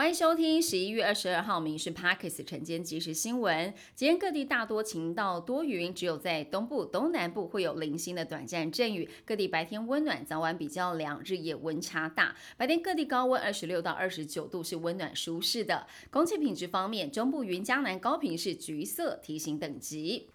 欢迎收听十一月二十二号《民事 Parkes》晨间即时新闻。今天各地大多晴到多云，只有在东部、东南部会有零星的短暂阵雨。各地白天温暖，早晚比较凉，日夜温差大。白天各地高温二十六到二十九度，是温暖舒适的。空气品质方面，中部云江南高频是橘色提醒等级。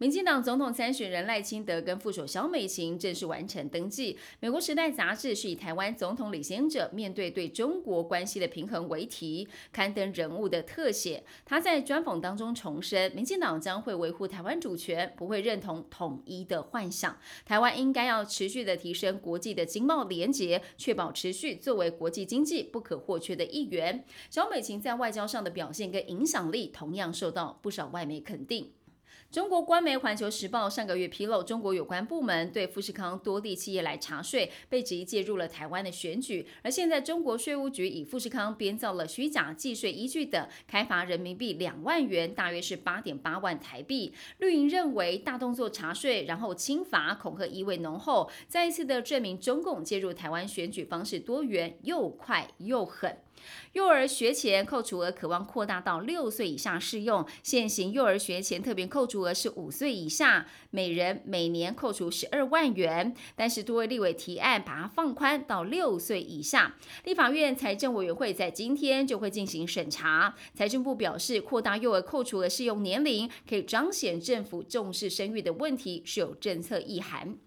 民进党总统参选人赖清德跟副手萧美琴正式完成登记。美国时代杂志是以台湾总统领先者面对对中国关系的平衡为题，刊登人物的特写。他在专访当中重申，民进党将会维护台湾主权，不会认同统一的幻想。台湾应该要持续的提升国际的经贸连结，确保持续作为国际经济不可或缺的一员。萧美琴在外交上的表现跟影响力，同样受到不少外媒肯定。中国官媒《环球时报》上个月披露，中国有关部门对富士康多地企业来查税，被指介入了台湾的选举。而现在，中国税务局以富士康编造了虚假计税依据等，开罚人民币两万元，大约是八点八万台币。绿营认为大动作查税，然后轻罚，恐吓意味浓厚，再一次的证明中共介入台湾选举方式多元又快又狠。幼儿学前扣除额渴望扩大到六岁以下适用，现行幼儿学前特别扣扣除额是五岁以下，每人每年扣除十二万元。但是多位立委提案把它放宽到六岁以下，立法院财政委员会在今天就会进行审查。财政部表示，扩大幼儿扣除额适用年龄，可以彰显政府重视生育的问题，是有政策意涵。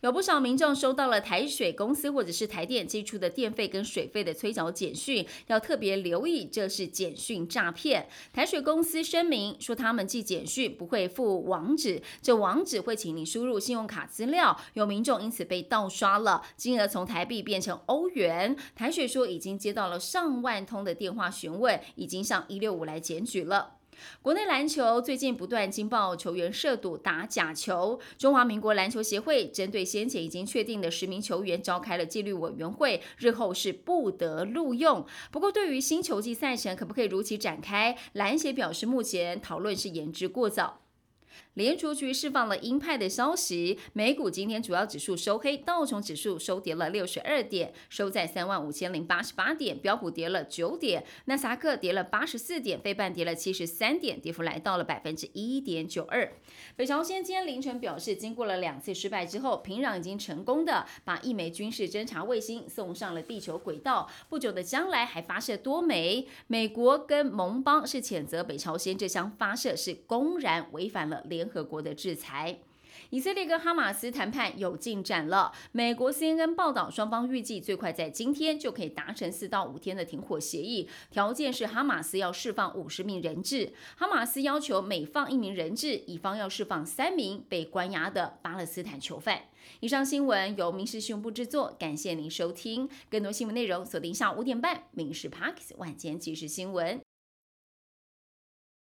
有不少民众收到了台水公司或者是台电寄出的电费跟水费的催缴简讯，要特别留意，这是简讯诈骗。台水公司声明说，他们寄简讯不会附网址，这网址会请你输入信用卡资料。有民众因此被盗刷了，金额从台币变成欧元。台水说已经接到了上万通的电话询问，已经向一六五来检举了。国内篮球最近不断惊爆球员涉赌打假球，中华民国篮球协会针对先前已经确定的十名球员召开了纪律委员会，日后是不得录用。不过，对于新球季赛程可不可以如期展开，篮协表示目前讨论是言之过早。联储局释放了鹰派的消息，美股今天主要指数收黑，道琼指数收跌了六十二点，收在三万五千零八十八点，标普跌了九点，纳斯达克跌了八十四点，费半跌了七十三点，跌幅来到了百分之一点九二。北朝鲜今天凌晨表示，经过了两次失败之后，平壤已经成功的把一枚军事侦察卫星送上了地球轨道，不久的将来还发射多枚。美国跟盟邦是谴责北朝鲜这项发射是公然违反了。联合国的制裁，以色列跟哈马斯谈判有进展了。美国 CNN 报道，双方预计最快在今天就可以达成四到五天的停火协议，条件是哈马斯要释放五十名人质。哈马斯要求每放一名人质，以方要释放三名被关押的巴勒斯坦囚犯。以上新闻由民事新闻部制作，感谢您收听。更多新闻内容锁定下午五点半《民事 Parks 晚间即时新闻》。